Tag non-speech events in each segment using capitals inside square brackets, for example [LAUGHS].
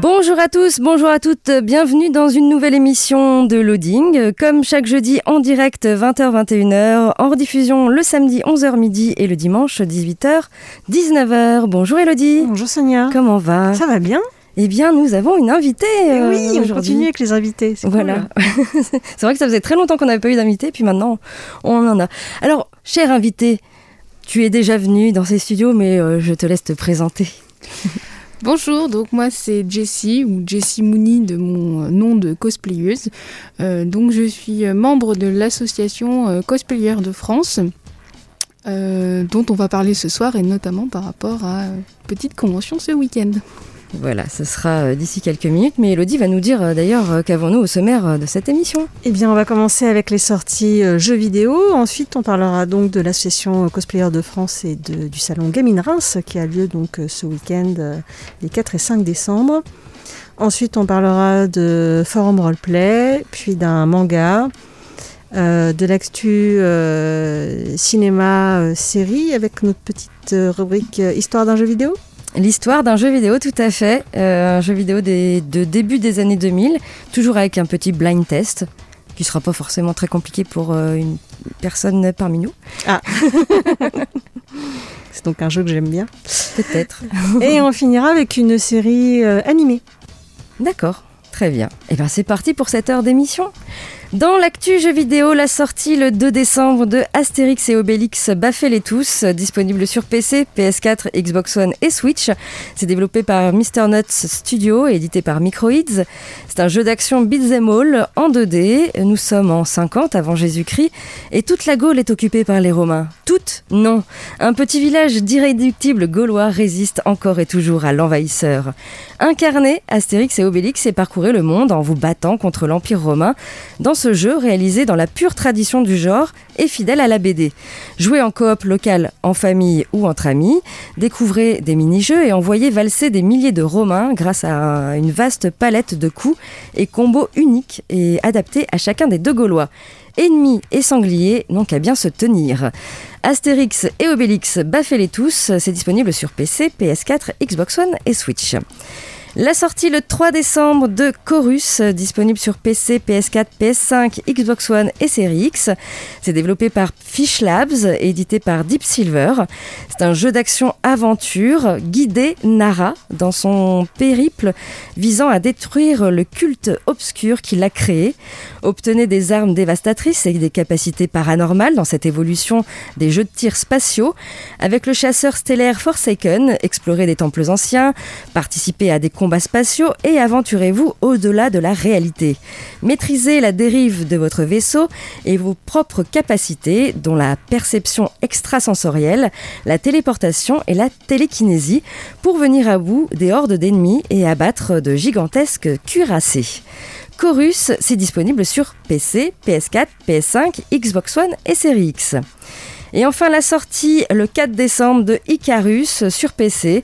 Bonjour à tous, bonjour à toutes, bienvenue dans une nouvelle émission de Loading. Comme chaque jeudi en direct 20h-21h, en rediffusion le samedi 11h midi et le dimanche 18h 19h. Bonjour Elodie. Bonjour Sonia. Comment va? Ça va bien? Eh bien, nous avons une invitée euh, Oui, on aujourd'hui. continue avec les invités. c'est Voilà. cool. [LAUGHS] C'est vrai que ça faisait très longtemps qu'on n'avait pas eu d'invité, puis maintenant on en a. Alors, cher invité, tu es déjà venu dans ces studios, mais euh, je te laisse te présenter. Bonjour, donc moi c'est Jessie ou Jessie Mooney de mon euh, nom de cosplayeuse. Euh, donc je suis euh, membre de l'association Cosplayer de France, dont on va parler ce soir et notamment par rapport à euh, petite convention ce week-end. Voilà, ce sera euh, d'ici quelques minutes, mais Elodie va nous dire euh, d'ailleurs euh, qu'avons-nous au sommaire de cette émission? Eh bien, on va commencer avec les sorties jeux vidéo. Ensuite, on parlera donc de l'association Cosplayer de France et du salon Gaming Reims qui a lieu donc ce week-end les 4 et 5 décembre. Ensuite, on parlera de forum roleplay, puis d'un manga, de l'actu euh, cinéma euh, série avec notre petite rubrique histoire d'un jeu vidéo. L'histoire d'un jeu vidéo, tout à fait. Euh, un jeu vidéo des, de début des années 2000, toujours avec un petit blind test, qui sera pas forcément très compliqué pour euh, une personne parmi nous, [LAUGHS] C'est donc un jeu que j'aime bien. peut-être. [LAUGHS] Et on finira avec une série euh, animée. D'accord, très bien. Et bien c'est parti pour cette heure d'émission. Dans l'actu jeu vidéo, la sortie le 2 décembre de Astérix et Obélix Baffez-les tous, disponible sur PC, PS4, Xbox One et Switch. C'est développé par Mr. Nuts Studio et édité par Microids. C'est un jeu d'action beat'em all en 2D. Nous sommes en 50 avant Jésus-Christ et toute la Gaule est occupée par les Romains. Toute Non. Un petit village d'irréductibles gaulois résiste encore et toujours à l'envahisseur. Incarnez Astérix et Obélix et parcourez le monde en vous battant contre l'Empire romain dans ce jeu réalisé dans la pure tradition du genre et fidèle à la BD. Jouez en coop local, en famille ou entre amis, découvrez des mini-jeux et envoyez valser des milliers de Romains grâce à un- une vaste palette de coups et combos uniques et adaptés à chacun des deux Gaulois. Ennemis et sangliers n'ont qu'à bien se tenir. Astérix et Obélix, baffez-les tous, c'est disponible sur PC, PS4, Xbox One et Switch. La sortie le 3 décembre de Chorus, disponible sur PC, PS4, PS5, Xbox One et Series X. C'est développé par Fish Labs et édité par Deep Silver. C'est un jeu d'action-aventure guidé Nara dans son périple visant à détruire le culte obscur qui l'a créé. Obtenez des armes dévastatrices et des capacités paranormales dans cette évolution des jeux de tir spatiaux. Avec le chasseur stellaire Forsaken, explorez des temples anciens, participez à des combats spatiaux et aventurez-vous au-delà de la réalité. Maîtrisez la dérive de votre vaisseau et vos propres capacités, dont la perception extrasensorielle, la téléportation et la télékinésie, pour venir à bout des hordes d'ennemis et abattre de gigantesques cuirassés. Chorus, c'est disponible sur PC, PS4, PS5, Xbox One et Series X. Et enfin la sortie le 4 décembre de Icarus sur PC,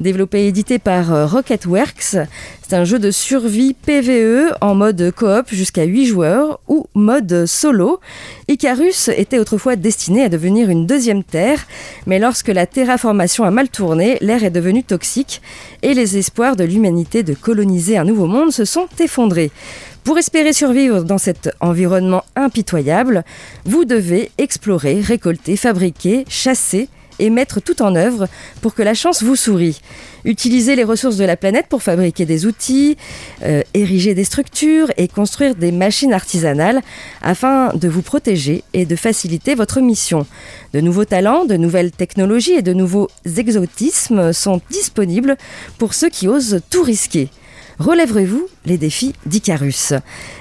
développé et édité par euh, Rocketworks. C'est un jeu de survie PVE en mode coop jusqu'à 8 joueurs ou mode solo. Icarus était autrefois destiné à devenir une deuxième Terre, mais lorsque la terraformation a mal tourné, l'air est devenu toxique et les espoirs de l'humanité de coloniser un nouveau monde se sont effondrés. Pour espérer survivre dans cet environnement impitoyable, vous devez explorer, récolter, fabriquer, chasser et mettre tout en œuvre pour que la chance vous sourie. Utilisez les ressources de la planète pour fabriquer des outils, euh, ériger des structures et construire des machines artisanales afin de vous protéger et de faciliter votre mission. De nouveaux talents, de nouvelles technologies et de nouveaux exotismes sont disponibles pour ceux qui osent tout risquer. Relèverez-vous les défis d'Icarus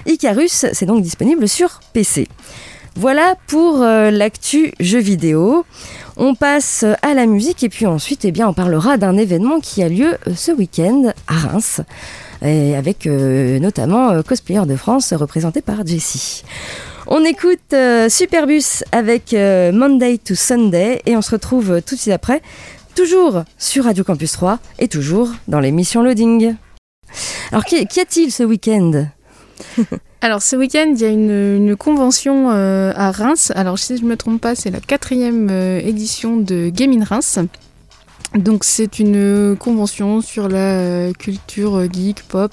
Icarus, c'est donc disponible sur PC. Voilà pour euh, l'actu jeu vidéo. On passe à la musique et puis ensuite eh on parlera d'un événement qui a lieu euh, ce week-end à Reims. Avec euh, notamment Cosplayer de France représenté par Jessie. On écoute Superbus avec Monday to Sunday et on se retrouve tout de suite après, toujours sur Radio Campus 3 et toujours dans l'émission Loading. Alors qu'y a-t-il ce week-end? [LAUGHS] Alors ce week-end, il y a une, convention euh, à Reims. Alors si je ne me trompe pas, c'est la quatrième euh, édition de Game in Reims. Donc c'est une convention sur la euh, culture geek, pop.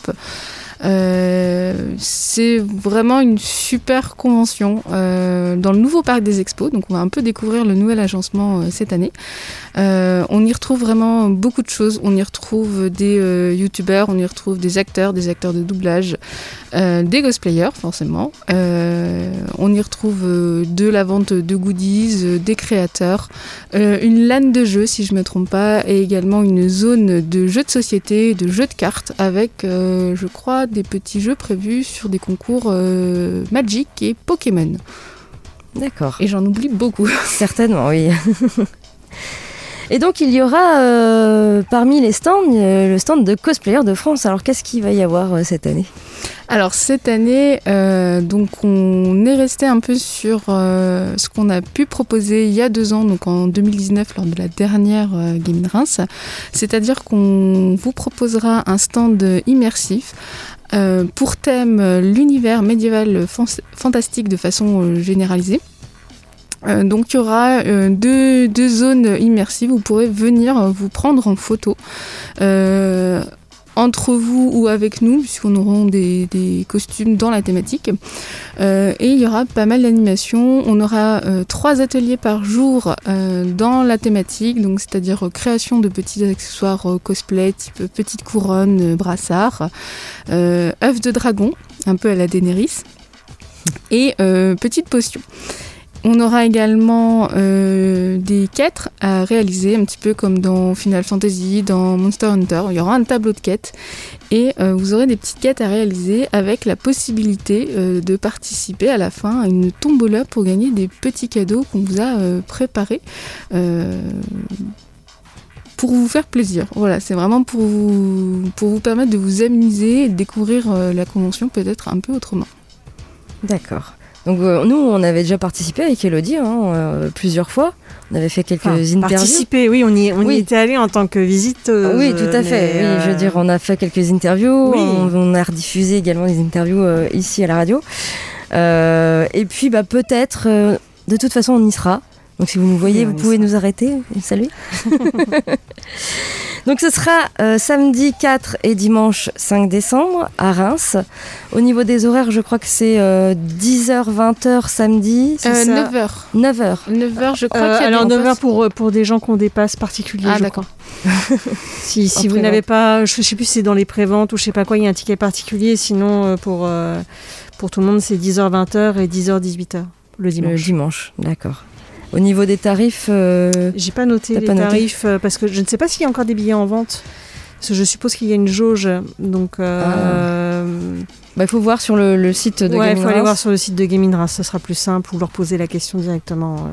C'est vraiment une super convention dans le nouveau parc des expos. Donc on va un peu découvrir le nouvel agencement cette année. Euh, on y retrouve vraiment beaucoup de choses. On y retrouve des euh, youtubeurs, on y retrouve des acteurs, des acteurs de doublage, euh, des cosplayers forcément. on y retrouve de la vente de goodies, des créateurs, une LAN de jeux si je ne me trompe pas, et également une zone de jeux de société, de jeux de cartes avec, je crois, des petits jeux prévus sur des concours Magic et Pokémon. D'accord. Et j'en oublie beaucoup. Certainement, oui. [LAUGHS] Et donc il y aura euh, parmi les stands euh, le stand de Cosplayer de France. Alors qu'est-ce qu'il va y avoir euh, cette année? Alors cette année, donc on est resté un peu sur ce qu'on a pu proposer il y a deux ans, donc en 2019 lors de la dernière Game Reims. C'est-à-dire qu'on vous proposera un stand immersif pour thème l'univers médiéval fantastique de façon généralisée. Euh, donc il y aura euh, deux, zones immersives vous pourrez venir euh, vous prendre en photo. entre vous ou avec nous, puisqu'on aura des, costumes dans la thématique. et il y aura pas mal d'animations. On aura trois ateliers par jour dans la thématique, donc c'est-à-dire création de petits accessoires cosplay, type petite couronne, brassard, œuf de dragon, un peu à la Daenerys, et petite potion. On aura également euh, des quêtes à réaliser, un petit peu comme dans Final Fantasy, dans Monster Hunter. Il y aura un tableau de quêtes et euh, vous aurez des petites quêtes à réaliser avec la possibilité euh, de participer à la fin à une tombola pour gagner des petits cadeaux qu'on vous a préparés pour vous faire plaisir. Voilà, c'est vraiment pour vous, pour vous permettre de vous amuser et de découvrir la convention peut-être un peu autrement. D'accord. Donc euh, nous, on avait déjà participé avec Elodie hein, euh, plusieurs fois. On avait fait quelques interviews. Participer, oui, on y, on y était allé en tant que visite. oui, tout à fait. Oui, je veux dire, on a fait quelques interviews. On, a rediffusé également des interviews euh, ici à la radio. et puis, bah, peut-être, de toute façon, on y sera. Donc si vous nous voyez, vous pouvez nous arrêter. Salut. [LAUGHS] Donc ce sera euh, samedi 4 et dimanche 5 décembre à Reims. Au niveau des horaires, je crois que c'est 10h, euh, 20h samedi. 9h. 9h. 9h, je crois qu'il y a euh, Alors 9h pour, pour des gens qu'on dépasse particuliers. Ah d'accord. [LAUGHS] si, si vous n'avez pas, je ne sais plus si c'est dans les préventes ou je sais pas quoi, il y a un ticket particulier. Sinon, pour, pour tout le monde, c'est 10h, 20h et 10h, 18h le dimanche. Le dimanche, d'accord. Au niveau des tarifs euh, J'ai pas noté les tarifs euh, parce que je ne sais pas s'il y a encore des billets en vente. Parce que je suppose qu'il y a une jauge. Donc. Euh, ah. bah, il faut voir sur le, site de ouais, il faut aller voir sur le site de Gaming Race, ce sera plus simple ou leur poser la question directement.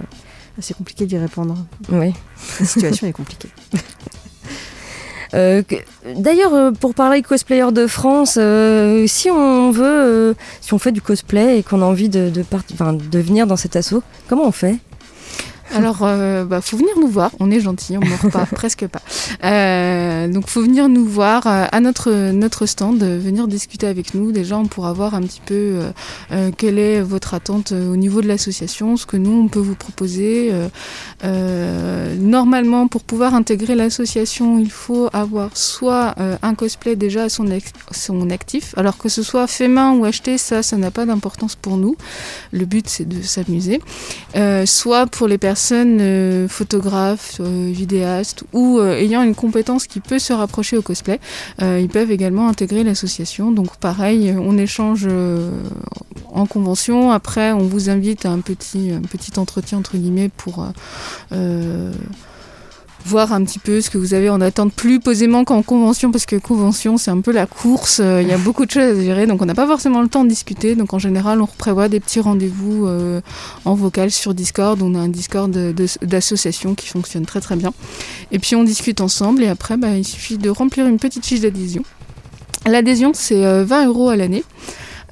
C'est compliqué d'y répondre. Oui. La situation est compliquée. [LAUGHS] D'ailleurs, pour parler cosplayer de France, si on veut, si on fait du cosplay et qu'on a envie de, de, de venir dans cet assaut, comment on fait? Alors, euh, bah, faut venir nous voir. On est gentil, on mord pas, [LAUGHS] presque pas. Euh, donc, faut venir nous voir euh, à notre notre stand, venir discuter avec nous. Déjà, on pourra voir un petit peu euh, euh, quelle est votre attente au niveau de l'association, ce que nous on peut vous proposer. normalement, pour pouvoir intégrer l'association, il faut avoir soit un cosplay déjà à son son actif. Alors que ce soit fait main ou acheté, ça, ça n'a pas d'importance pour nous. Le but, c'est de s'amuser. soit pour les personnes euh, photographes, euh, vidéastes ou euh, ayant une compétence qui peut se rapprocher au cosplay, ils peuvent également intégrer l'association. Donc pareil, on échange en convention. Après, on vous invite à un petit, un petit entretien entre guillemets pour voir un petit peu ce que vous avez en attente plus posément qu'en convention, parce que convention, c'est un peu la course, euh, il y a beaucoup de choses à gérer, donc on n'a pas forcément le temps de discuter. Donc en général, on prévoit des petits rendez-vous euh, en vocal sur Discord. On a un Discord d'association qui fonctionne très très bien. Et puis on discute ensemble, et après, bah, il suffit de remplir une petite fiche d'adhésion. L'adhésion, c'est 20 euros à l'année.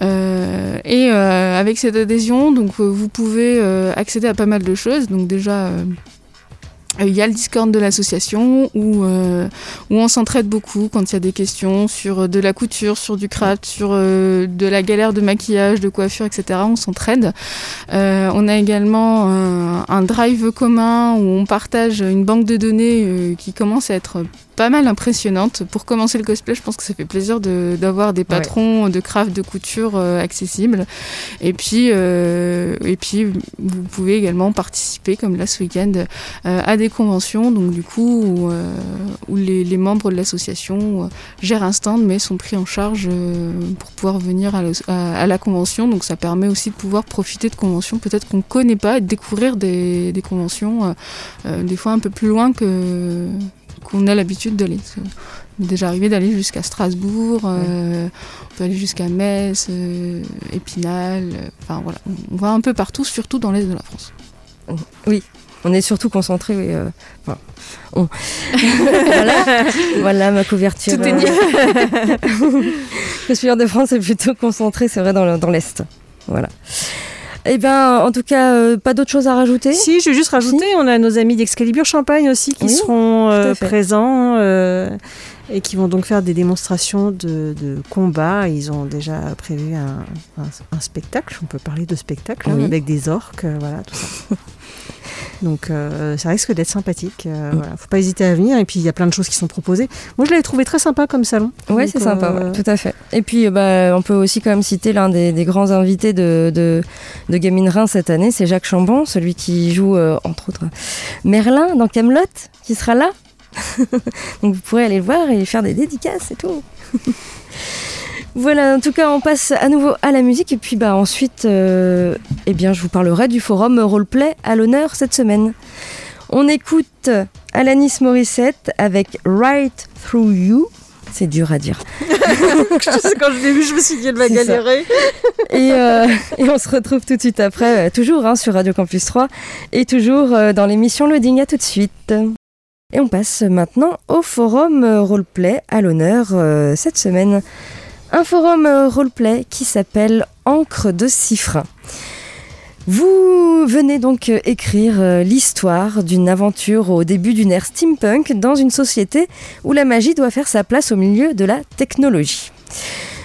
et avec cette adhésion, donc vous pouvez accéder à pas mal de choses. Donc déjà euh, il y a le Discord de l'association où, euh, où on s'entraide beaucoup quand il y a des questions sur euh, de la couture, sur du craft, sur de la galère de maquillage, de coiffure, etc. On s'entraide. on a également un, drive commun où on partage une banque de données qui commence à être pas mal impressionnante. Pour commencer le cosplay, je pense que ça fait plaisir d'avoir des patrons de craft, de couture euh, accessibles. Et puis, euh, et puis, vous pouvez également participer, comme là ce week-end, euh, à des conventions, donc du coup, où, où les, les, membres de l'association gèrent un stand, mais sont pris en charge pour pouvoir venir à la, à, la, convention. Donc ça permet aussi de pouvoir profiter de conventions peut-être qu'on ne connaît pas et de découvrir des, des conventions des fois un peu plus loin que, qu'on a l'habitude d'aller. Il déjà arrivé d'aller jusqu'à Strasbourg, euh, on peut aller jusqu'à Metz, euh, Épinal, euh, enfin voilà, on va un peu partout, surtout dans l'est de la France. Oui, on est surtout concentré. Oui, [LAUGHS] voilà, voilà, ma couverture. Tout est dit. Le [LAUGHS] de France est plutôt concentré, c'est vrai, dans l'Est. Voilà. Eh bien, en tout cas, euh, pas d'autres choses à rajouter? Si, je vais juste rajouter, on a nos amis d'Excalibur Champagne aussi qui seront euh, présents euh, et qui vont donc faire des démonstrations de, combat. Ils ont déjà prévu un, spectacle, on peut parler de spectacle, hein, avec des orques, voilà, tout ça. [LAUGHS] Donc euh, ça risque d'être sympathique. Euh, mm. Faut pas hésiter à venir. Et puis il y a plein de choses qui sont proposées. Moi je l'avais trouvé très sympa comme salon. Oui, c'est sympa, euh, tout à fait. Et puis bah, on peut aussi quand même citer l'un des, grands invités de, de, de Reims cette année, c'est Jacques Chambon, celui qui joue entre autres Merlin dans Camelot, qui sera là. [LAUGHS] Donc vous pourrez aller le voir et faire des dédicaces et tout. [LAUGHS] Voilà, en tout cas, on passe à nouveau à la musique et puis bah ensuite, euh, eh bien, je vous parlerai du forum roleplay à l'honneur cette semaine. On écoute Alanis Morissette avec Right Through You. C'est dur à dire. [LAUGHS] Quand je l'ai vu, je me suis dit, elle va galérer. Et, euh, et, on se retrouve tout de suite après, euh, toujours hein, sur Radio Campus 3 et toujours dans l'émission Loading. À tout de suite. Et on passe maintenant au forum roleplay à l'honneur cette semaine un forum euh, roleplay qui s'appelle Encre de Cifre. Vous venez donc euh, écrire euh, l'histoire d'une aventure au début d'une ère steampunk dans une société où la magie doit faire sa place au milieu de la technologie.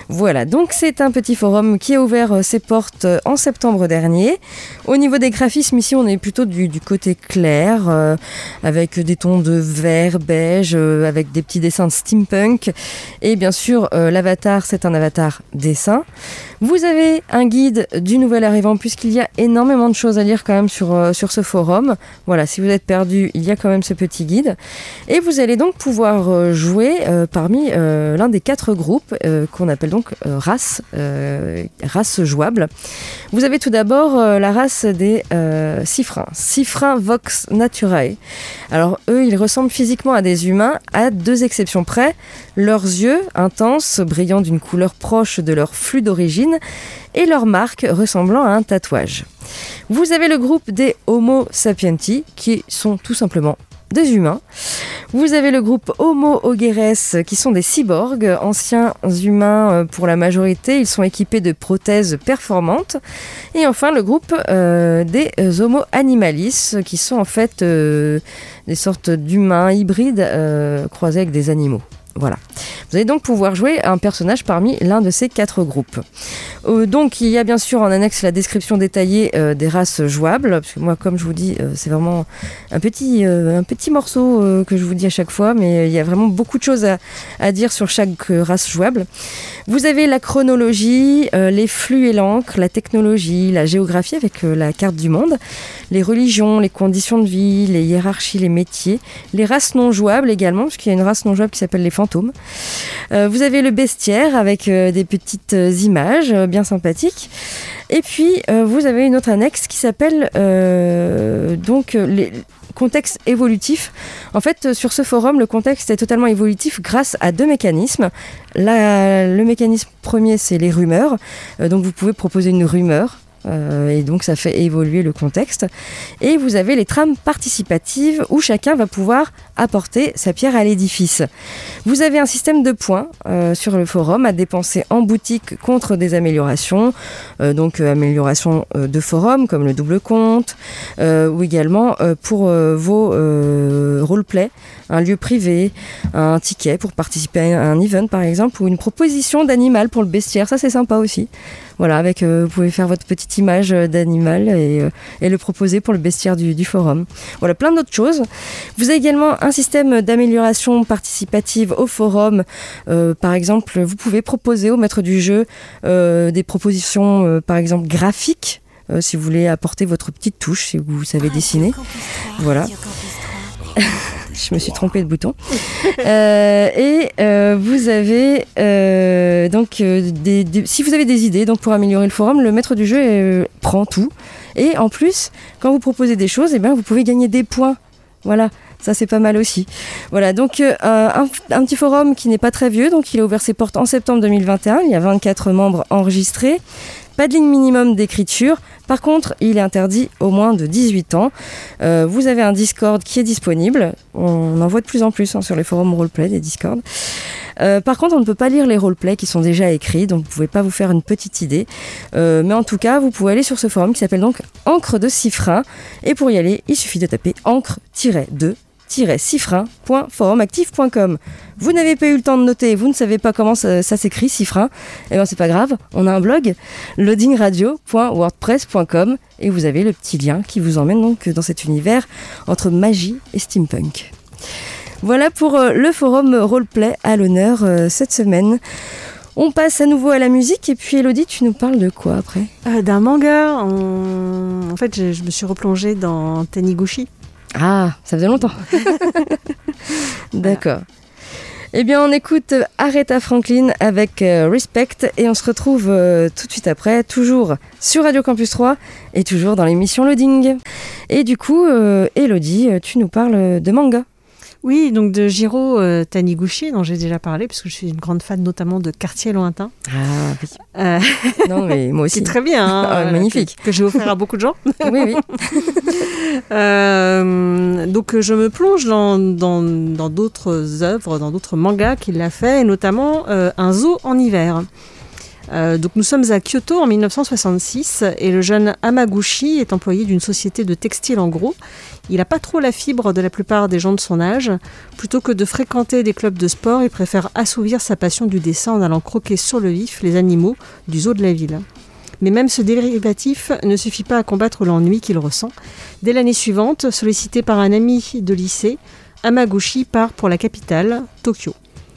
Voilà, donc c'est un petit forum qui a ouvert euh, ses portes euh, en septembre dernier. Au niveau des graphismes, ici on est plutôt du, côté clair, euh, avec des tons de vert, beige, avec des petits dessins de steampunk. Et bien sûr, l'avatar, c'est un avatar dessin. Vous avez un guide du nouvel arrivant, puisqu'il y a énormément de choses à lire quand même sur, sur ce forum. Voilà, si vous êtes perdu, il y a quand même ce petit guide. Et vous allez donc pouvoir jouer parmi l'un des quatre groupes qu'on appelle donc euh, race, euh, race jouable. Vous avez tout d'abord euh, la race des Sifrins, Sifrins Vox Naturae. Alors eux, ils ressemblent physiquement à des humains, à deux exceptions près. Leurs yeux, intenses, brillant d'une couleur proche de leur flux d'origine, et leur marque ressemblant à un tatouage. Vous avez le groupe des Homo sapienti, qui sont tout simplement des humains. Vous avez le groupe Homo ogeres qui sont des cyborgs, anciens humains euh, pour la majorité. Ils sont équipés de prothèses performantes. Et enfin le groupe euh, des Homo animalis qui sont en fait euh, des sortes d'humains hybrides croisés avec des animaux. Voilà. Vous allez donc pouvoir jouer un personnage parmi l'un de ces quatre groupes. Euh, donc il y a bien sûr en annexe la description détaillée euh, des races jouables, parce que moi comme je vous dis, euh, c'est vraiment un petit, morceau que je vous dis à chaque fois, mais il y a vraiment beaucoup de choses à, à dire sur chaque race jouable. Vous avez la chronologie, les flux et l'encre, la technologie, la géographie avec la carte du monde, les religions, les conditions de vie, les hiérarchies, les métiers, les races non jouables également, parce qu'il y a une race non jouable qui s'appelle les fantômes. Euh, vous avez le bestiaire avec euh, des petites euh, images bien sympathiques. Et puis, vous avez une autre annexe qui s'appelle donc les, contexte évolutif. En fait, sur ce forum, le contexte est totalement évolutif grâce à deux mécanismes. le mécanisme premier, c'est les rumeurs. donc vous pouvez proposer une rumeur et donc ça fait évoluer le contexte. Et vous avez les trames participatives où chacun va pouvoir apporter sa pierre à l'édifice. Vous avez un système de points euh, sur le forum à dépenser en boutique contre des améliorations, euh, donc améliorations de forum comme le double compte, ou également pour vos roleplay, un lieu privé, un ticket pour participer à un event par exemple, ou une proposition d'animal pour le bestiaire, ça c'est sympa aussi. Voilà, avec, vous pouvez faire votre petite image euh, d'animal euh, et, le proposer pour le bestiaire du, forum. Voilà, plein d'autres choses. Vous avez également un système d'amélioration participative au forum. Euh, par exemple, vous pouvez proposer au maître du jeu des propositions, par exemple, graphiques, si vous voulez apporter votre petite touche, si vous savez dessiner. Voilà. [LAUGHS] je me suis trompée de bouton. [LAUGHS] Euh, et euh, vous avez euh, donc des, si vous avez des idées donc pour améliorer le forum, le maître du jeu prend tout. Et en plus, quand vous proposez des choses, et eh bien, vous pouvez gagner des points. Voilà. Ça, c'est pas mal aussi. Voilà, donc un, un, petit forum qui n'est pas très vieux, donc il a ouvert ses portes en septembre 2021. Il y a 24 membres enregistrés. Pas de ligne minimum d'écriture. Par contre, il est interdit au moins de 18 ans. Euh, vous avez un Discord qui est disponible. On en voit de plus en plus hein, sur les forums roleplay des Discord. Euh, par contre, on ne peut pas lire les roleplays qui sont déjà écrits, donc vous ne pouvez pas vous faire une petite idée. Euh, mais en tout cas, vous pouvez aller sur ce forum qui s'appelle donc Encre de Cifrin. Et pour y aller, il suffit de taper encre-2 cifrin.forumactif.com. Vous n'avez pas eu le temps de noter, vous ne savez pas comment ça, s'écrit, Cifrin, eh bien c'est pas grave, on a un blog, loadingradio.wordpress.com et vous avez le petit lien qui vous emmène donc dans cet univers entre magie et steampunk. Voilà pour euh, le forum roleplay à l'honneur euh, cette semaine. On passe à nouveau à la musique et puis Elodie, tu nous parles de quoi après? Euh, D'un manga. En... fait, je, je, me suis replongée dans Taniguchi. Ah, ça faisait longtemps. [LAUGHS] D'accord. Eh bien, on écoute Aretha Franklin avec euh, Respect et on se retrouve euh, tout de suite après, toujours sur Radio Campus 3 et toujours dans l'émission Loading. Et du coup, euh, Elodie, tu nous parles de manga. Oui, donc de Jiro euh, Taniguchi, dont j'ai déjà parlé, parce que je suis une grande fan notamment de Quartier lointain. Ah oui. Euh, non, mais moi [LAUGHS] aussi. C'est très bien. Hein, ah, magnifique. Que, j'ai offert à beaucoup de gens. [LAUGHS] oui, oui. [LAUGHS] Euh, donc je me plonge dans, dans, d'autres œuvres, dans d'autres mangas qu'il a fait, et notamment Un zoo en hiver. Donc nous sommes à Kyoto en 1966 et le jeune Amaguchi est employé d'une société de textile en gros il n'a pas trop la fibre de la plupart des gens de son âge. Plutôt que de fréquenter des clubs de sport, il préfère assouvir sa passion du dessin en allant croquer sur le vif les animaux du zoo de la ville. Mais même ce dérivatif ne suffit pas à combattre l'ennui qu'il ressent. Dès l'année suivante, sollicité par un ami de lycée, Amaguchi part pour la capitale, Tokyo.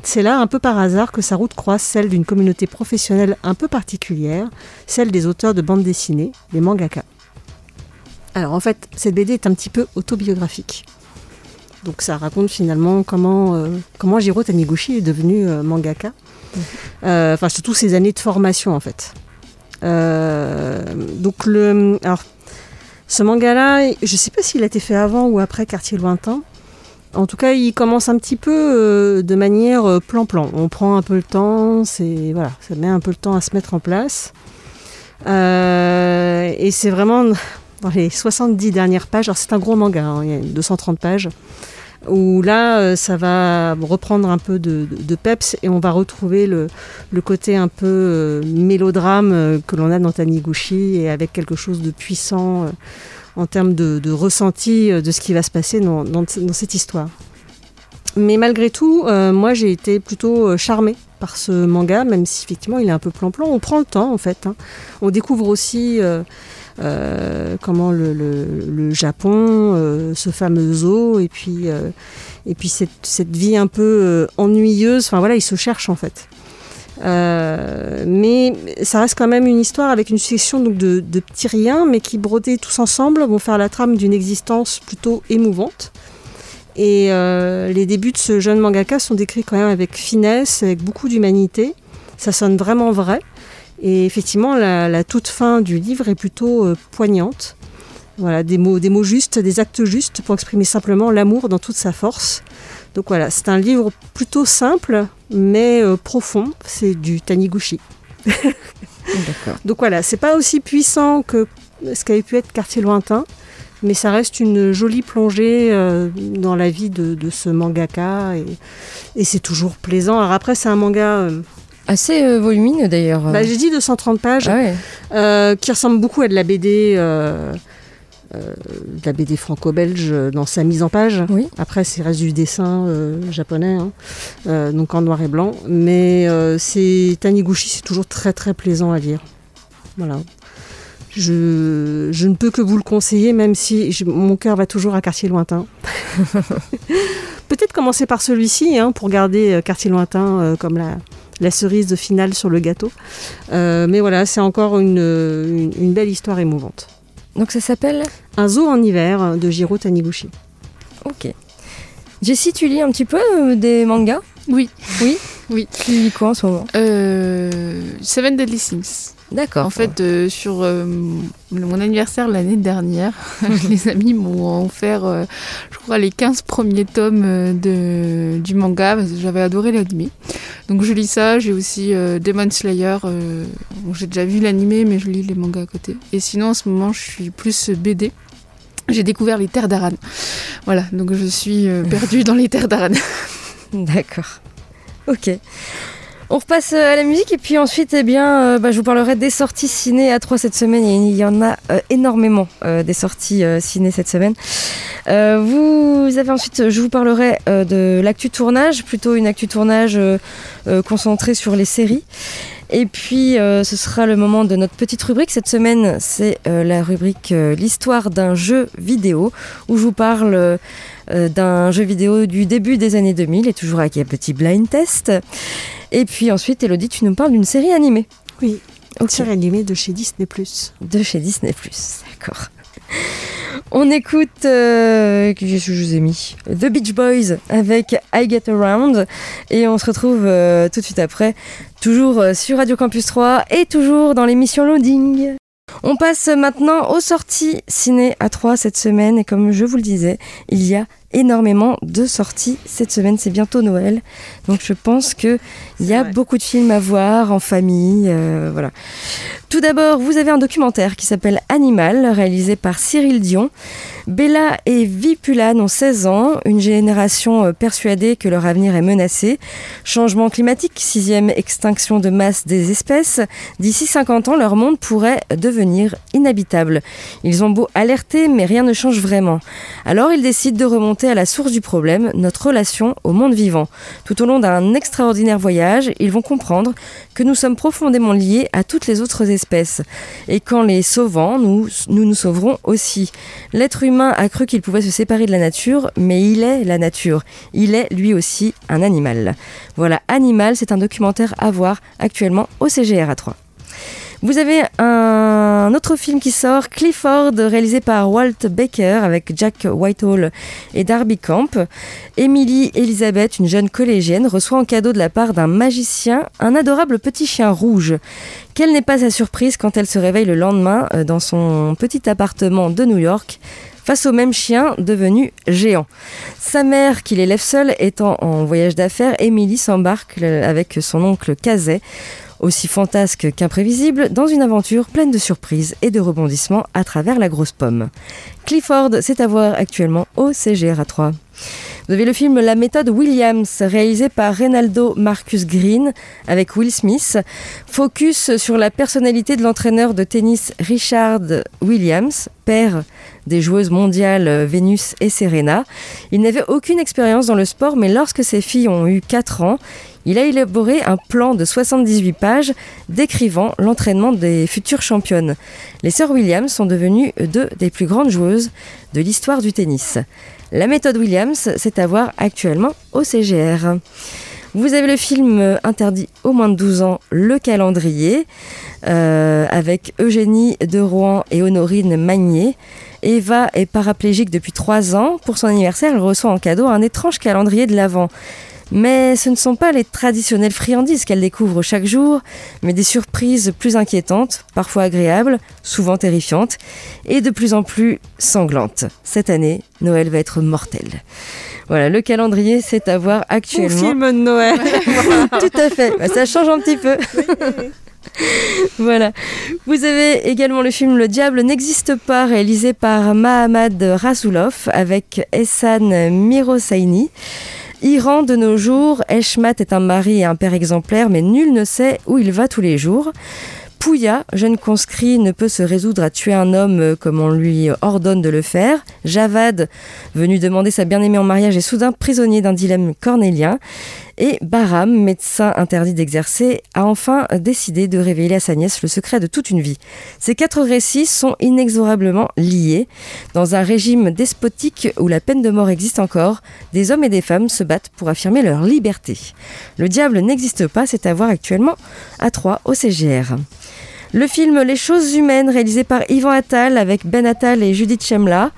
C'est là, un peu par hasard, que sa route croise celle d'une communauté professionnelle un peu particulière, celle des auteurs de bandes dessinées, les mangaka. Alors en fait, cette BD est un petit peu autobiographique. Donc ça raconte finalement comment, euh, comment Jiro Taniguchi est devenu euh, mangaka. Mhm. Euh, enfin, surtout ses années de formation en fait. donc le, alors, ce manga-là, je ne sais pas s'il a été fait avant ou après Quartier Lointain. En tout cas, il commence un petit peu de manière plan-plan. On prend un peu le temps, c'est voilà, ça met un peu le temps à se mettre en place. et c'est vraiment [LAUGHS] dans les 70 dernières pages. Alors c'est un gros manga, hein, il y a 230 pages, où là euh, ça va reprendre un peu de, peps et on va retrouver le, côté un peu euh, mélodrame euh, que l'on a dans Taniguchi et avec quelque chose de puissant en termes de, ressenti de ce qui va se passer dans, cette histoire. Mais malgré tout, moi j'ai été plutôt charmée par ce manga, même si effectivement il est un peu plan-plan. On prend le temps en fait. Hein. On découvre aussi euh, comment le, Japon, euh, ce fameux zoo, et puis, euh, et puis cette, vie un peu ennuyeuse. Enfin voilà, il se cherche en fait. Mais ça reste quand même une histoire avec une succession donc, de, petits riens, mais qui brodés tous ensemble vont faire la trame d'une existence plutôt émouvante. Et les débuts de ce jeune mangaka sont décrits quand même avec finesse, avec beaucoup d'humanité. Ça sonne vraiment vrai. Et effectivement, la, toute fin du livre est plutôt euh, poignante. Voilà, des mots, des mots justes, des actes justes pour exprimer simplement l'amour dans toute sa force. Donc voilà, c'est un livre plutôt simple, mais euh, profond. C'est du Taniguchi. [LAUGHS] D'accord. Donc voilà, c'est pas aussi puissant que ce qu'avait pu être Quartier Lointain, mais ça reste une jolie plongée euh, dans la vie de, de ce mangaka et, et c'est toujours plaisant. Alors après, c'est un manga. euh, Assez euh, volumineux d'ailleurs. bah, j'ai dit 230 pages, Ah ouais. qui ressemble beaucoup à de la BD, euh, euh, de la BD franco-belge dans sa mise en page. Oui. Après, c'est reste du dessin euh, japonais, hein, euh, donc en noir et blanc. Mais c'est Taniguchi, c'est toujours très très plaisant à lire. Voilà. Je, je ne peux que vous le conseiller, même si je- mon cœur va toujours à Quartier Lointain. [LAUGHS] Peut-être commencer par celui-ci, hein, pour garder Quartier Lointain comme la, la cerise finale sur le gâteau. Mais voilà, c'est encore une, une- une belle histoire émouvante. Donc ça s'appelle Un zoo en hiver euh, de Jiro Taniguchi. Ok. Jessie, tu lis un petit peu euh, des mangas? Oui. Oui? Oui. Tu lis quoi en ce moment? Euh, Seven Deadly Sins. D'accord. En fait, euh, sur euh, mon anniversaire l'année dernière, [LAUGHS] les amis m'ont offert, euh, je crois, les 15 premiers tomes de, du manga, j'avais adoré l'animé. Donc je lis ça, j'ai aussi Demon Slayer, bon, j'ai déjà vu l'animé, mais je lis les mangas à côté. Et sinon, en ce moment, je suis plus BD. J'ai découvert les terres d'Aran. Voilà, donc je suis [LAUGHS] perdue dans les terres d'Aran. D'accord. Ok. On repasse euh, à la musique et puis ensuite, eh bien, euh, bah, je vous parlerai des sorties ciné à 3 cette semaine. Il y en a euh, énormément des sorties ciné cette semaine. Vous avez ensuite, je vous parlerai de l'actu tournage, plutôt une actu tournage concentrée sur les séries. Et puis, ce sera le moment de notre petite rubrique. Cette semaine, c'est la rubrique L'histoire d'un jeu vidéo, où je vous parle d'un jeu vidéo du début des années 2000, et toujours avec un petit blind test. Et puis ensuite, Elodie, tu nous parles d'une série animée. Oui, Ok. série animée de chez Disney+. De chez Disney+. D'accord. On écoute, euh, qu'est-ce que je vous ai mis? The Beach Boys avec I Get Around et on se retrouve euh, tout de suite après, toujours euh, sur Radio Campus 3 et toujours dans l'émission Loading. On passe maintenant aux sorties ciné à 3 cette semaine et comme je vous le disais, il y a énormément de sorties cette semaine, c'est bientôt Noël. Donc je pense que il y a beaucoup de films à voir en famille, euh, voilà. Tout d'abord, vous avez un documentaire qui s'appelle Animal, réalisé par Cyril Dion. Bella et Vipulan ont 16 ans, une génération euh, persuadée que leur avenir est menacé. Changement climatique, sixième extinction de masse des espèces. D'ici 50 ans, leur monde pourrait devenir inhabitable. Ils ont beau alerter, mais rien ne change vraiment. Alors ils décident de remonter à la source du problème, notre relation au monde vivant. Tout au long d'un extraordinaire voyage, ils vont comprendre que nous sommes profondément liés à toutes les autres espèces. Et qu'en les sauvant, nous, nous sauverons aussi. L'être humain a cru qu'il pouvait se séparer de la nature, mais il est la nature. Il est lui aussi un animal. Voilà, Animal, c'est un documentaire à voir actuellement au CGR à 3. Vous avez un autre film qui sort, Clifford, réalisé par Walt Baker avec Jack Whitehall et Darby Camp. Emily Elizabeth, une jeune collégienne, reçoit en cadeau de la part d'un magicien un adorable petit chien rouge. Quelle n'est pas sa surprise quand elle se réveille le lendemain euh, dans son petit appartement de New York face au même chien devenu géant. Sa mère, qui l'élève seule, étant en voyage d'affaires, Emily s'embarque euh, avec son oncle Kazay aussi fantasque qu'imprévisible, dans une aventure pleine de surprises et de rebondissements à travers la grosse pomme. Clifford, c'est à voir actuellement au CGR 3. Vous avez le film La méthode Williams, réalisé par Reynaldo Marcus Green avec Will Smith. Focus sur la personnalité de l'entraîneur de tennis Richard Williams, père des joueuses mondiales Vénus et Serena. Il n'avait aucune expérience dans le sport, mais lorsque ses filles ont eu 4 ans, il a élaboré un plan de 78 pages décrivant l'entraînement des futures championnes. Les sœurs Williams sont devenues deux des plus grandes joueuses de l'histoire du tennis. La méthode Williams, c'est à voir actuellement au CGR. Vous avez le film interdit au moins de 12 ans, Le Calendrier, euh, avec Eugénie de Rouen et Honorine Magnier. Eva est paraplégique depuis 3 ans. Pour son anniversaire, elle reçoit en cadeau un étrange calendrier de l'Avent. Mais ce ne sont pas les traditionnelles friandises qu'elle découvre chaque jour, mais des surprises plus inquiétantes, parfois agréables, souvent terrifiantes, et de plus en plus sanglantes. Cette année, Noël va être mortel. Voilà, le calendrier, c'est à voir actuellement. Mon film de Noël. [LAUGHS] Tout à fait. Bah, ça change un petit peu. [LAUGHS] voilà. Vous avez également le film Le diable n'existe pas, réalisé par Mahamad Rasoulov avec Essan Mirosaini. Iran de nos jours, Eshmat est un mari et un père exemplaire, mais nul ne sait où il va tous les jours. Pouya, jeune conscrit, ne peut se résoudre à tuer un homme euh, comme on lui ordonne de le faire. Javad, venu demander sa bien-aimée en mariage, est soudain prisonnier d'un dilemme cornélien. Et Baram, médecin interdit d'exercer, a enfin décidé de révéler à sa nièce le secret de toute une vie. Ces quatre récits sont inexorablement liés. Dans un régime despotique où la peine de mort existe encore, des hommes et des femmes se battent pour affirmer leur liberté. Le diable n'existe pas, c'est à voir actuellement à 3 au CGR. Le film Les choses humaines, réalisé par Yvan Attal avec Ben Attal et Judith Chemla.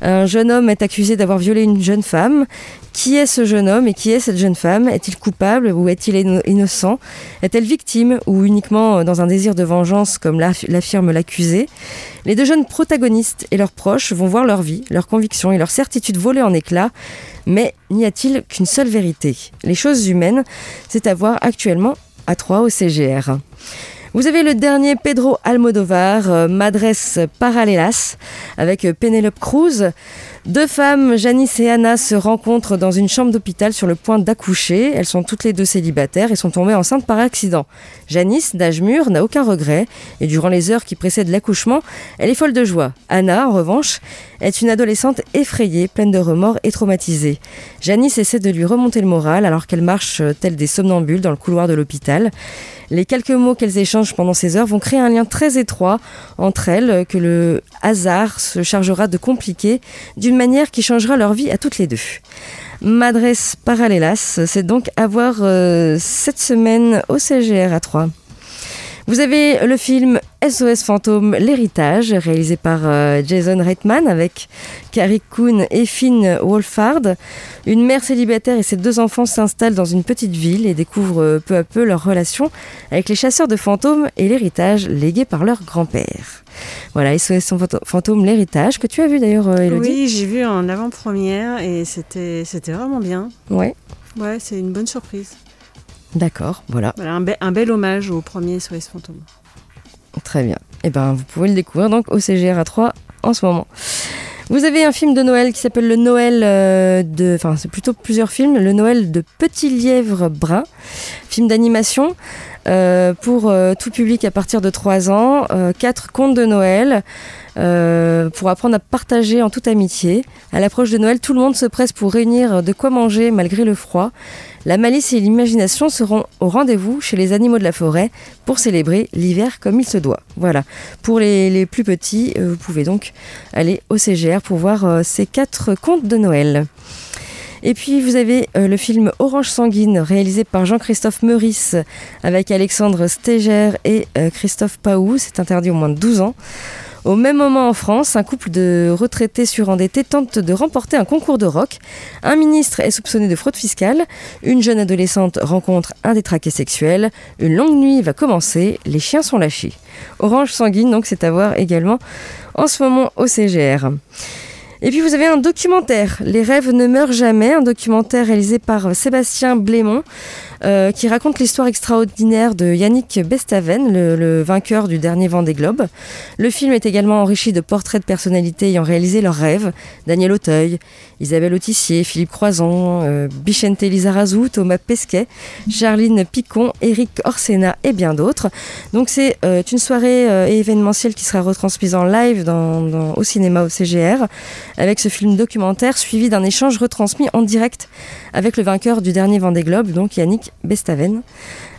Un jeune homme est accusé d'avoir violé une jeune femme. Qui est ce jeune homme et qui est cette jeune femme? Est-il coupable ou est-il innocent? Est-elle victime ou uniquement dans un désir de vengeance comme l'affirme l'accusé? Les deux jeunes protagonistes et leurs proches vont voir leur vie, leurs convictions et leurs certitudes voler en éclats. Mais n'y a-t-il qu'une seule vérité? Les choses humaines, c'est à voir actuellement à 3 au CGR. Vous avez le dernier Pedro Almodovar, euh, Madres Paralelas, avec euh, Penelope Cruz. Deux femmes, Janice et Anna, se rencontrent dans une chambre d'hôpital sur le point d'accoucher. Elles sont toutes les deux célibataires et sont tombées enceintes par accident. Janice, d'âge mûr, n'a aucun regret et durant les heures qui précèdent l'accouchement, elle est folle de joie. Anna, en revanche, est une adolescente effrayée, pleine de remords et traumatisée. Janice essaie de lui remonter le moral alors qu'elle marche euh, telle des somnambules dans le couloir de l'hôpital. Les quelques mots qu'elles échangent pendant ces heures vont créer un lien très étroit entre elles que le hasard se chargera de compliquer d'une manière qui changera leur vie à toutes les deux. Madres Paralelas, c'est donc à voir euh, cette semaine au CGR à 3. Vous avez le film SOS Fantôme, l'héritage, réalisé par euh, Jason Reitman avec Carrie Coon et Finn Wolfhard. Une mère célibataire et ses deux enfants s'installent dans une petite ville et découvrent euh, peu à peu leur relation avec les chasseurs de fantômes et l'héritage légué par leur grand-père. Voilà, SOS Fantôme, l'héritage, que tu as vu d'ailleurs, euh, Elodie? Oui, j'ai vu en avant-première et c'était vraiment bien. Ouais. Ouais, c'est une bonne surprise. D'accord, voilà. voilà un, un, bel hommage au premier SOS Fantôme. Très bien. Et eh ben, vous pouvez le découvrir donc au CGR à 3 en ce moment. Vous avez un film de Noël qui s'appelle Le Noël euh, de. Enfin, c'est plutôt plusieurs films. Le Noël de Petit Lièvre Brun, film d'animation euh, pour euh, tout public à partir de 3 ans. quatre contes de Noël. Pour apprendre à partager en toute amitié. À l'approche de Noël, tout le monde se presse pour réunir de quoi manger malgré le froid. La malice et l'imagination seront au rendez-vous chez les animaux de la forêt pour célébrer l'hiver comme il se doit. Voilà. Pour les, plus petits, euh, vous pouvez donc aller au CGR pour voir euh, ces quatre contes de Noël. Et puis vous avez euh, le film Orange sanguine réalisé par Jean-Christophe Meurice avec Alexandre Steger et Christophe Paou. C'est interdit au moins de 12 ans. Au même moment en France, un couple de retraités surendettés tente de remporter un concours de rock. Un ministre est soupçonné de fraude fiscale. Une jeune adolescente rencontre un détraqué sexuel. Une longue nuit va commencer. Les chiens sont lâchés. Orange sanguine, donc c'est à voir également en ce moment au CGR. Et puis vous avez un documentaire, Les rêves ne meurent jamais, un documentaire réalisé par Sébastien Blémont. Euh, qui raconte l'histoire extraordinaire de Yannick Bestaven, le, vainqueur du dernier Vendée Globe. Le film est également enrichi de portraits de personnalités ayant réalisé leurs rêves. Daniel Auteuil, Isabelle Autissier, Philippe Croison, euh, Bichente Lizarazu, Thomas Pesquet, Charline Picon, Eric Orsena et bien d'autres. Donc c'est euh, une soirée événementielle qui sera retransmise en live dans, au cinéma au CGR avec ce film documentaire suivi d'un échange retransmis en direct avec le vainqueur du dernier Vendée Globe, donc Yannick Bestaven.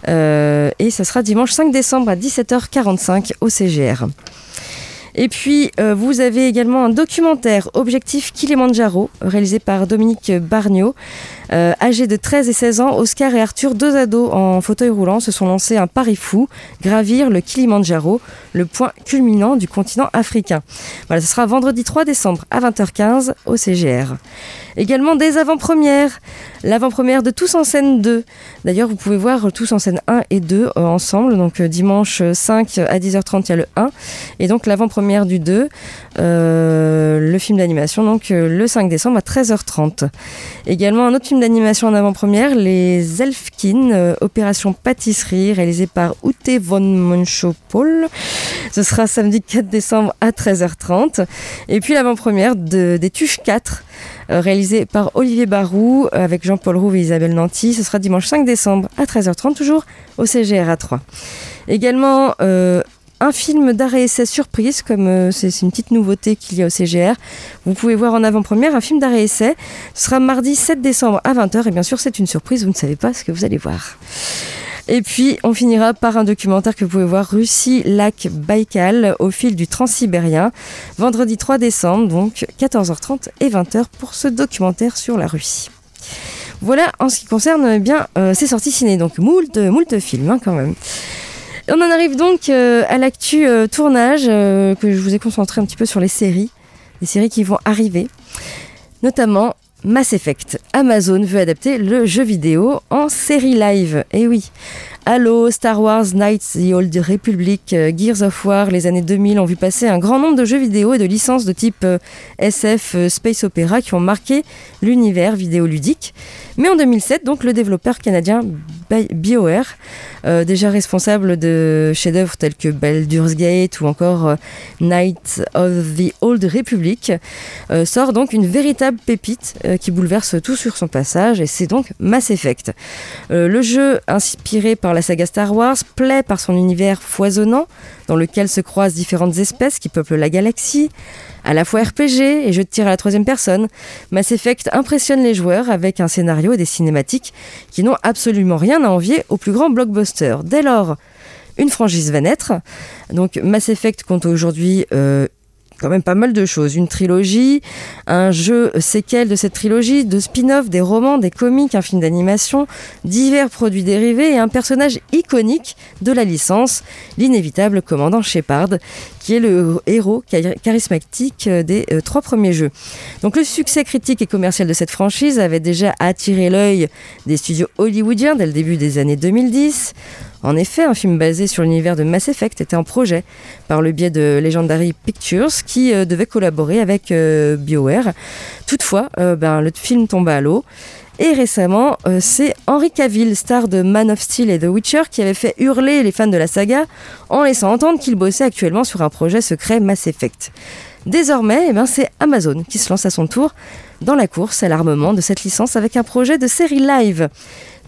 Euh, et ça sera dimanche 5 décembre à 17h45 au CGR. Et puis, euh, vous avez également un documentaire Objectif Kilimanjaro, réalisé par Dominique Bargnot, Euh, âgés de 13 et 16 ans, Oscar et Arthur, deux ados en fauteuil roulant, se sont lancés un pari fou, gravir le Kilimandjaro, le point culminant du continent africain. Voilà, ce sera vendredi 3 décembre à 20h15 au CGR. Également des avant-premières. L'avant-première de Tous en scène 2. D'ailleurs, vous pouvez voir Tous en scène 1 et 2 euh, ensemble. Donc euh, dimanche 5 à 10h30, il y a le 1. Et donc l'avant-première du 2, euh, le film d'animation, donc le 5 décembre à 13h30. Également un autre film d'animation en avant-première, Les Elfkin, Opération Pâtisserie, réalisé par Ute von Monchopol. Ce sera samedi 4 décembre à 13h30. Et puis l'avant-première de, des Tuches 4. Euh, réalisé par Olivier Barou avec Jean-Paul Rouve et Isabelle Nanty. Ce sera dimanche 5 décembre à 13h30, toujours au CGR à 3. Également, euh, un film d'arrêt essai surprise, comme euh, c'est une petite nouveauté qu'il y a au CGR. Vous pouvez voir en avant-première un film d'arrêt essai. Ce sera mardi 7 décembre à 20h. Et bien sûr, c'est une surprise, vous ne savez pas ce que vous allez voir. Et puis, on finira par un documentaire que vous pouvez voir, Russie, lac Baïkal, au fil du transsibérien, vendredi 3 décembre, donc 14h30 et 20h pour ce documentaire sur la Russie. Voilà en ce qui concerne eh bien euh, ces sorties ciné, donc moult, moult films hein, quand même. On en arrive donc euh, à l'actu euh, tournage, que je vous ai concentré un petit peu sur les séries, les séries qui vont arriver, notamment Mass Effect. Amazon veut adapter le jeu vidéo en série live. Eh oui. Halo, Star Wars, Knights, The Old Republic, euh, Gears of War, les années 2000 ont vu passer un grand nombre de jeux vidéo et de licences de type euh, SF, euh, Space Opera qui ont marqué l'univers vidéoludique. Mais en 2007, donc, le développeur canadien BioWare, déjà responsable de chefs-d'œuvre tels que Baldur's Gate ou encore Knights of the Old Republic, sort donc une véritable pépite qui bouleverse tout sur son passage et c'est donc Mass Effect. le jeu inspiré par la saga Star Wars, plaît par son univers foisonnant, dans lequel se croisent différentes espèces qui peuplent la galaxie, à la fois RPG et jeu de tir à la troisième personne. Mass Effect impressionne les joueurs avec un scénario et des cinématiques qui n'ont absolument rien à envier aux plus grands blockbusters. Dès lors, une franchise va naître. Donc Mass Effect compte aujourd'hui euh, quand même pas mal de choses. Une trilogie, un jeu séquel de cette trilogie, de spin-off, des romans, des comics, un film d'animation, divers produits dérivés et un personnage iconique de la licence, l'inévitable commandant Shepard, qui est le héros charismatique des euh, trois premiers jeux. Donc le succès critique et commercial de cette franchise avait déjà attiré l'œil des studios hollywoodiens dès le début des années 2010. En effet, un film basé sur l'univers de Mass Effect était en projet par le biais de Legendary Pictures qui euh, devait collaborer avec euh, BioWare. Toutefois, euh, ben, le film tomba à l'eau. Et récemment, c'est Henry Cavill, star de Man of Steel et The Witcher, qui avait fait hurler les fans de la saga en laissant entendre qu'il bossait actuellement sur un projet secret Mass Effect. Désormais, eh ben, c'est Amazon qui se lance à son tour dans la course à l'armement de cette licence avec un projet de série live.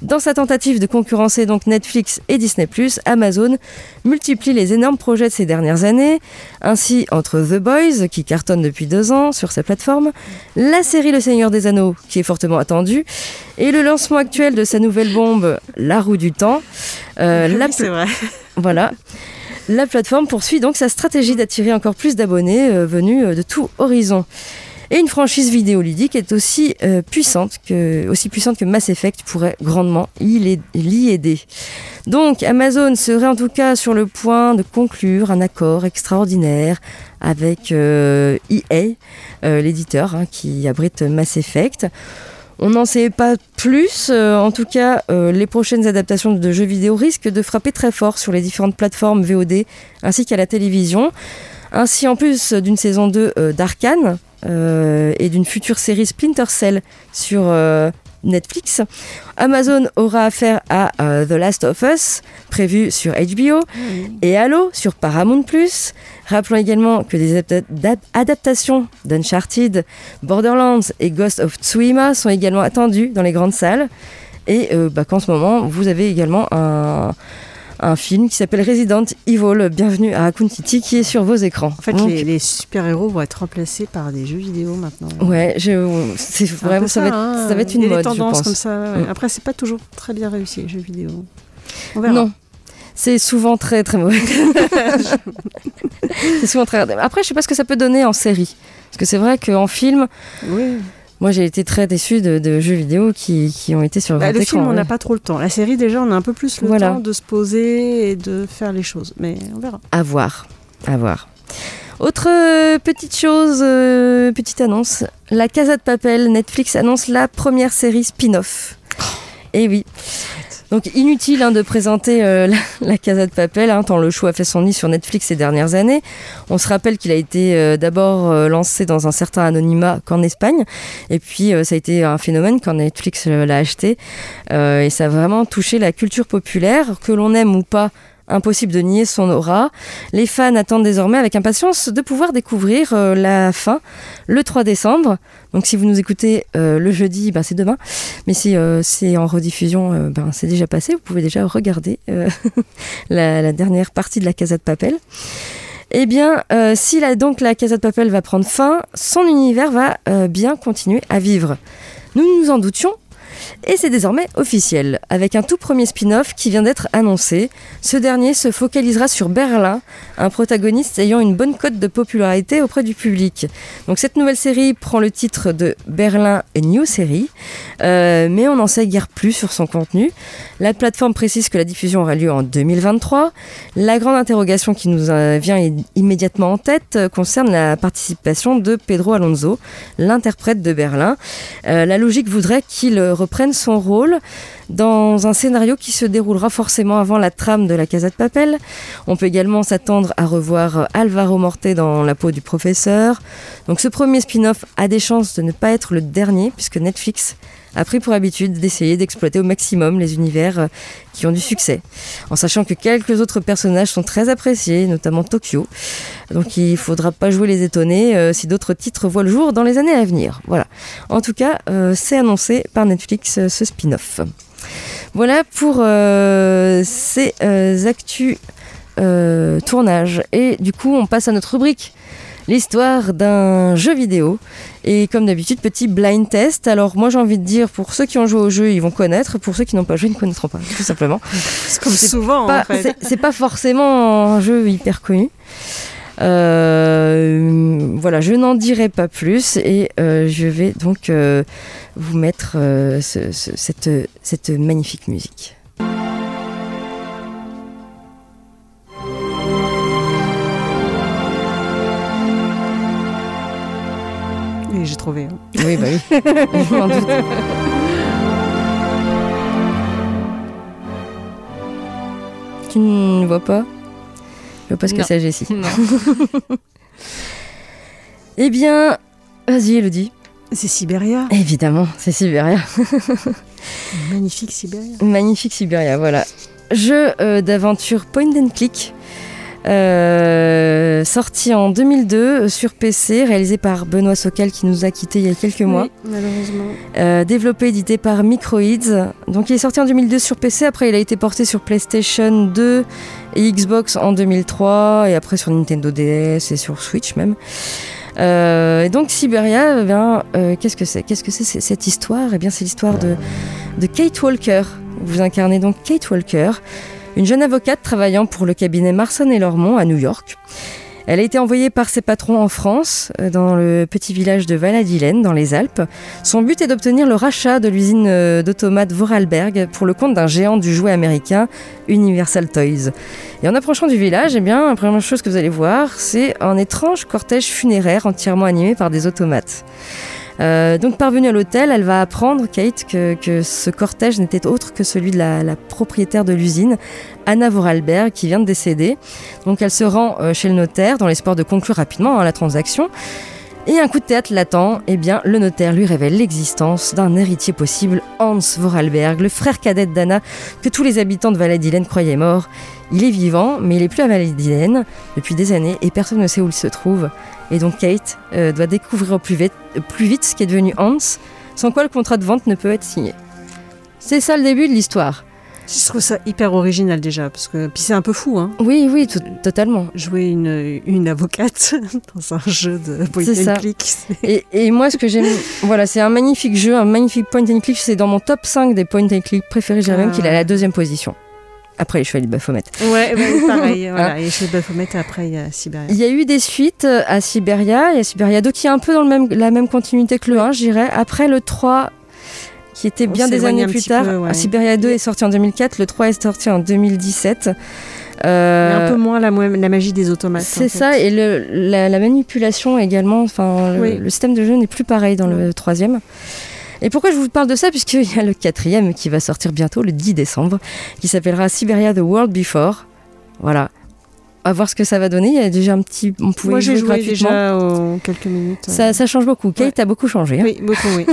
Dans sa tentative de concurrencer donc Netflix et Disney+, Amazon multiplie les énormes projets de ces dernières années. Ainsi, entre The Boys, qui cartonne depuis deux ans sur sa plateforme, la série Le Seigneur des Anneaux, qui est fortement attendue, et le lancement actuel de sa nouvelle bombe, La Roue du Temps. Euh, c'est vrai. [LAUGHS] Voilà. La plateforme poursuit donc sa stratégie d'attirer encore plus d'abonnés euh, venus euh, de tout horizon. Et une franchise vidéoludique est aussi, euh, puissante que, aussi puissante que Mass Effect pourrait grandement l'y aider. Donc Amazon serait en tout cas sur le point de conclure un accord extraordinaire avec EA, euh, e euh, l'éditeur hein, qui abrite Mass Effect. On n'en sait pas plus. en tout cas, les prochaines adaptations de jeux vidéo risquent de frapper très fort sur les différentes plateformes VOD ainsi qu'à la télévision. Ainsi, en plus d'une saison 2 d'Arkane, et d'une future série Splinter Cell sur euh, Netflix. Amazon aura affaire à euh, The Last of Us, prévu sur HBO, et Halo sur Paramount+. Rappelons également que des adaptations d'Uncharted, Borderlands et Ghost of Tsushima sont également attendues dans les grandes salles. Et bah, qu'en ce moment, vous avez également un, un film qui s'appelle Resident Evil, Bienvenue à City, qui est sur vos écrans. En fait, les, super-héros vont être remplacés par des jeux vidéo maintenant. Ouais, c'est vraiment, ça, va être, hein. ça va être une mode, je pense. comme ça. Mm. Après, c'est pas toujours très bien réussi, les jeux vidéo. On verra. Non. C'est souvent très très mauvais. [LAUGHS] c'est souvent très. Après, je sais pas ce que ça peut donner en série, parce que c'est vrai qu'en film, oui. Moi, j'ai été très déçue de, de jeux vidéo qui, qui ont été sur Bah, le film, on ouais. n'a pas trop le temps. La série, déjà, on a un peu plus le Voilà. temps de se poser et de faire les choses. Mais on verra. À voir, à voir. Autre euh, petite chose, euh, petite annonce. La Casa de Papel, Netflix annonce la première série spin-off. Et oui. Donc inutile hein, de présenter euh, [LAUGHS] la, Casa de Papel, hein, tant le show a fait son nid sur Netflix ces dernières années. On se rappelle qu'il a été euh, d'abord euh, lancé dans un certain anonymat qu'en Espagne, et puis ça a été un phénomène quand Netflix l'a acheté, et ça a vraiment touché la culture populaire, que l'on aime ou pas. Impossible de nier son aura. Les fans attendent désormais avec impatience de pouvoir découvrir euh, la fin le 3 décembre. Donc si vous nous écoutez euh, le jeudi, ben, c'est demain. Mais si euh, c'est en rediffusion, ben, c'est déjà passé. Vous pouvez déjà regarder [LAUGHS] la, dernière partie de la Casa de Papel. Eh bien, si la, donc la Casa de Papel va prendre fin, son univers va bien continuer à vivre. Nous nous en doutions. Et c'est désormais officiel, avec un tout premier spin-off qui vient d'être annoncé. Ce dernier se focalisera sur Berlin, un protagoniste ayant une bonne cote de popularité auprès du public. Donc cette nouvelle série prend le titre de Berlin New Series, euh, mais on n'en sait guère plus sur son contenu. La plateforme précise que la diffusion aura lieu en 2023. La grande interrogation qui nous euh, vient immédiatement en tête euh, concerne la participation de Pedro Alonso, l'interprète de Berlin. La logique voudrait qu'il reprenne son rôle dans un scénario qui se déroulera forcément avant la trame de la Casa de Papel. On peut également s'attendre à revoir Alvaro Morte dans la peau du professeur. Donc ce premier spin-off a des chances de ne pas être le dernier puisque Netflix a pris pour habitude d'essayer d'exploiter au maximum les univers euh, qui ont du succès, en sachant que quelques autres personnages sont très appréciés, notamment Tokyo. Donc il faudra pas jouer les étonnés euh, si d'autres titres voient le jour dans les années à venir. Voilà. En tout cas, euh, c'est annoncé par Netflix ce spin-off. Voilà pour ces actus euh, tournage. Et du coup, on passe à notre rubrique. L'histoire d'un jeu vidéo. Et comme d'habitude, petit blind test. Alors, moi, j'ai envie de dire, pour ceux qui ont joué au jeu, ils vont connaître. Pour ceux qui n'ont pas joué, ils ne connaîtront pas, tout simplement. [LAUGHS] C'est comme souvent, pas- en fait. c'est- pas forcément un jeu hyper connu. Euh, voilà, je n'en dirai pas plus et euh, je vais donc euh, vous mettre ce- ce- cette, cette magnifique musique. J'ai trouvé. hein. Oui, bah oui, je m'en doute. Tu ne vois pas? Je vois pas ce que c'est, Jessie. Non. [LAUGHS] Eh bien, vas-y, Elodie. C'est Sibéria. Évidemment, c'est Sibéria. [LAUGHS] Magnifique Sibéria. Magnifique Sibéria, voilà. Jeu euh, d'aventure point and click. Euh, sorti en 2002 euh, sur PC, réalisé par Benoît Socal qui nous a quittés il y a quelques mois. Oui, malheureusement. Euh, développé, édité par Microids. Donc il est sorti en 2002 sur PC, après il a été porté sur PlayStation 2 et Xbox en 2003, et après sur Nintendo DS et sur Switch même. Euh, et donc Siberia, eh bien, qu'est-ce que c'est? Qu'est-ce que c'est c'est- cette histoire? Eh bien c'est l'histoire de, de Kate Walker. Vous incarnez donc Kate Walker, une jeune avocate travaillant pour le cabinet Marson et Lormont à New York. Elle a été envoyée par ses patrons en France, euh, dans le petit village de Valladolid, dans les Alpes. Son but est d'obtenir le rachat de l'usine euh, d'automates Vorarlberg pour le compte d'un géant du jouet américain, Universal Toys. Et en approchant du village, eh bien, la première chose que vous allez voir, c'est un étrange cortège funéraire entièrement animé par des automates. Euh, donc parvenue à l'hôtel, elle va apprendre, Kate, que, que ce cortège n'était autre que celui de la, propriétaire de l'usine, Anna Vorarlberg, qui vient de décéder. Donc elle se rend euh, chez le notaire dans l'espoir de conclure rapidement hein, la transaction. Et un coup de théâtre l'attend, eh bien le notaire lui révèle l'existence d'un héritier possible, Hans Vorarlberg, le frère cadet d'Anna, que tous les habitants de Valladolid croyaient mort. Il est vivant, mais il est plus à Valladolid depuis des années et personne ne sait où il se trouve. Et donc Kate euh, doit découvrir au plus vite, plus vite ce qui est devenu Hans, sans quoi le contrat de vente ne peut être signé. C'est ça le début de l'histoire. Je trouve ça hyper original déjà, parce que puis c'est un peu fou, hein. Oui, oui, tout- totalement. Jouer une, une avocate [LAUGHS] dans un jeu de point and ça. click. c'est- Et, et moi, ce que j'aime, [LAUGHS] voilà, c'est un magnifique jeu, un magnifique point and click. C'est dans mon top 5 des point and click préférés. Je dirais même Ah. qu'il est à la deuxième position. Après les Chevaliers de Baphomet. Ouais, ouais [LAUGHS] pareil. voilà. Et chez Baphomet, après, il y a Sibéria. Il y a eu des suites à Siberia. Il y a Siberia 2 qui est un peu dans le même, la même continuité que le 1, je dirais. Après le 3, qui était On bien des années plus tard. peu, ouais. Siberia 2 est sorti en 2004, le 3 est sorti en 2017. Mais Euh, un peu moins la, magie des automates. c'est fait. ça, et le- la, la manipulation également, enfin, le, Oui. le système de jeu n'est plus pareil dans le troisième. Et pourquoi je vous parle de ça Puisqu'il y a le quatrième qui va sortir bientôt, le 10 décembre, qui s'appellera Siberia The World Before. Voilà. À voir ce que ça va donner. Il y a déjà un petit. On pouvait Moi, j'ai jouer joué gratuitement. déjà aux quelques minutes. Ça, ça change beaucoup. Kate a beaucoup changé. hein. Oui, beaucoup, oui.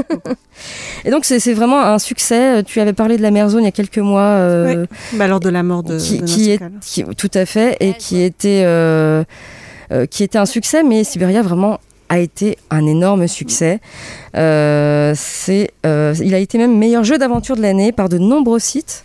[LAUGHS] Et donc, c'est vraiment un succès. Tu avais parlé de la mer zone il y a quelques mois. euh, Bah, lors de la mort de, qui, de qui est, qui- tout à fait, et qui était, euh, euh, qui était un succès, mais Siberia vraiment a été un énorme succès. Euh, euh, il a été même meilleur jeu d'aventure de l'année par de nombreux sites.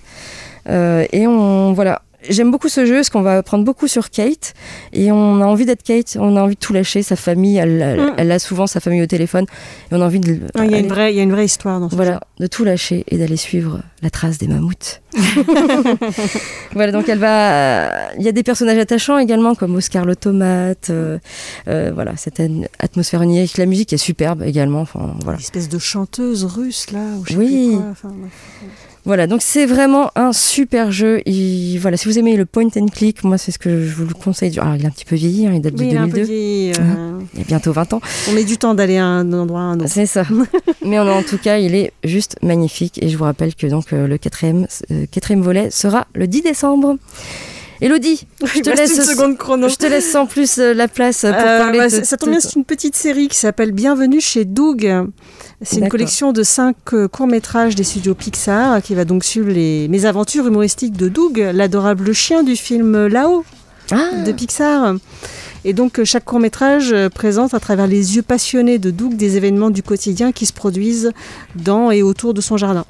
Euh, et on, voilà. J'aime beaucoup ce jeu parce qu'on va apprendre beaucoup sur Kate et on a envie d'être Kate, on a envie de tout lâcher, sa famille, elle, elle, Mm. elle a souvent sa famille au téléphone et on a envie de, Ouais, Il y, a une vraie- y a une vraie histoire dans ce voilà, de tout lâcher et d'aller suivre la trace des mammouths. [LAUGHS] voilà, donc elle va. Il y a des personnages attachants également, comme Oscar le tomate. euh, euh, voilà, cette atmosphère onirique. La musique est superbe également. Enfin, voilà. Une espèce de chanteuse russe, là. Ou je sais Oui. plus quoi, enfin. Voilà, donc c'est vraiment un super jeu. Il- voilà, si vous aimez le point and click, moi c'est ce que je vous le conseille. Alors il est un petit peu vieilli, hein, il date Oui, de il est un peu 2002. vieilli, euh, Il y a bientôt 20 ans. On met du temps d'aller à un endroit à un autre. C'est ça. [LAUGHS] Mais en, en tout cas, il est juste magnifique. Et je vous rappelle que donc euh, le quatrième, euh, quatrième volet sera le 10 décembre. Elodie, je te laisse une seconde chrono. Je te laisse sans plus euh, la place pour Euh, parler bah, de ça, tombe bien, c'est une petite série qui s'appelle Bienvenue chez Doug. C'est une collection de cinq euh, courts-métrages des studios Pixar qui va donc suivre les mésaventures humoristiques de Doug, l'adorable chien du film Là-haut Ah. de Pixar. Et donc euh, chaque court-métrage euh, présente à travers les yeux passionnés de Doug des événements du quotidien qui se produisent dans et autour de son jardin.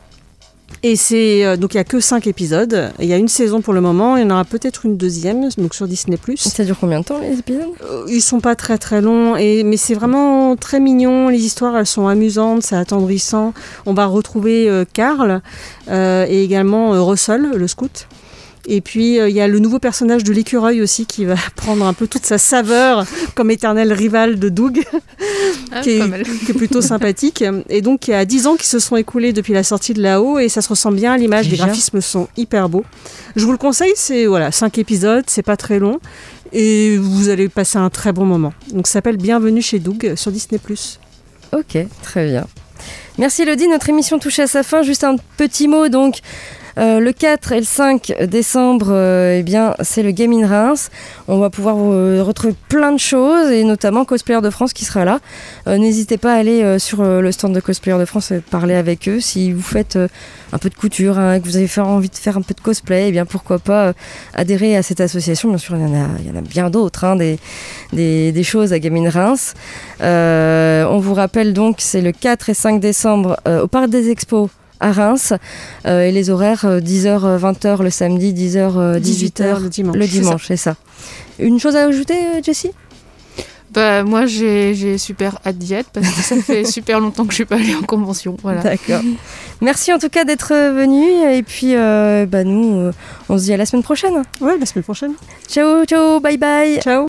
Et c'est euh, donc il y a que cinq épisodes. Il y a une saison pour le moment. Il y en aura peut-être une deuxième, donc sur Disney+. Ça dure combien de temps les épisodes? Euh, Ils sont pas très très longs, et, mais c'est vraiment très mignon. Les histoires, elles sont amusantes, c'est attendrissant. On va retrouver euh, Karl euh, et également Russell, le scout. Et puis euh, il y a le nouveau personnage de l'écureuil aussi qui va [LAUGHS] prendre un peu toute sa saveur comme éternel rival de Doug, [LAUGHS] Ah, qui, est, mal. qui est plutôt sympathique. Et donc il y a 10 ans qui se sont écoulés depuis la sortie de là-haut et ça se ressent bien à l'image. Les graphismes sont hyper beaux. Je vous le conseille, c'est voilà, 5 épisodes, c'est pas très long et vous allez passer un très bon moment. Donc ça s'appelle Bienvenue chez Doug sur Disney+. Ok, très bien. Merci Elodie, notre émission touche à sa fin. Juste un petit mot donc. Euh, le 4 et le 5 décembre, euh, eh bien, c'est le Game in Reims. On va pouvoir euh, retrouver plein de choses et notamment Cosplayer de France qui sera là. N'hésitez pas à aller sur le stand de Cosplayer de France et parler avec eux. Si vous faites un peu de couture, hein, que vous avez envie de faire un peu de cosplay, eh bien pourquoi pas adhérer à cette association. Bien sûr, il y en a, bien d'autres, hein, des, des, choses à Game in Reims. On vous rappelle donc, c'est le 4 et 5 décembre au Parc des Expos à Reims. Euh, et les horaires, euh, 10h, 20h le samedi, 10h, 18h le dimanche. le c'est ça. dimanche, c'est ça. Une chose à ajouter, euh, Jessie? Bah, moi, j'ai j'ai super hâte d'y être parce que ça fait [LAUGHS] super longtemps que je suis pas allée en convention. Voilà. D'accord. Merci en tout cas d'être venu. Et puis, euh, bah, nous, euh, on se dit à la semaine prochaine. Ouais, la semaine prochaine. Ciao, ciao, bye bye. Ciao.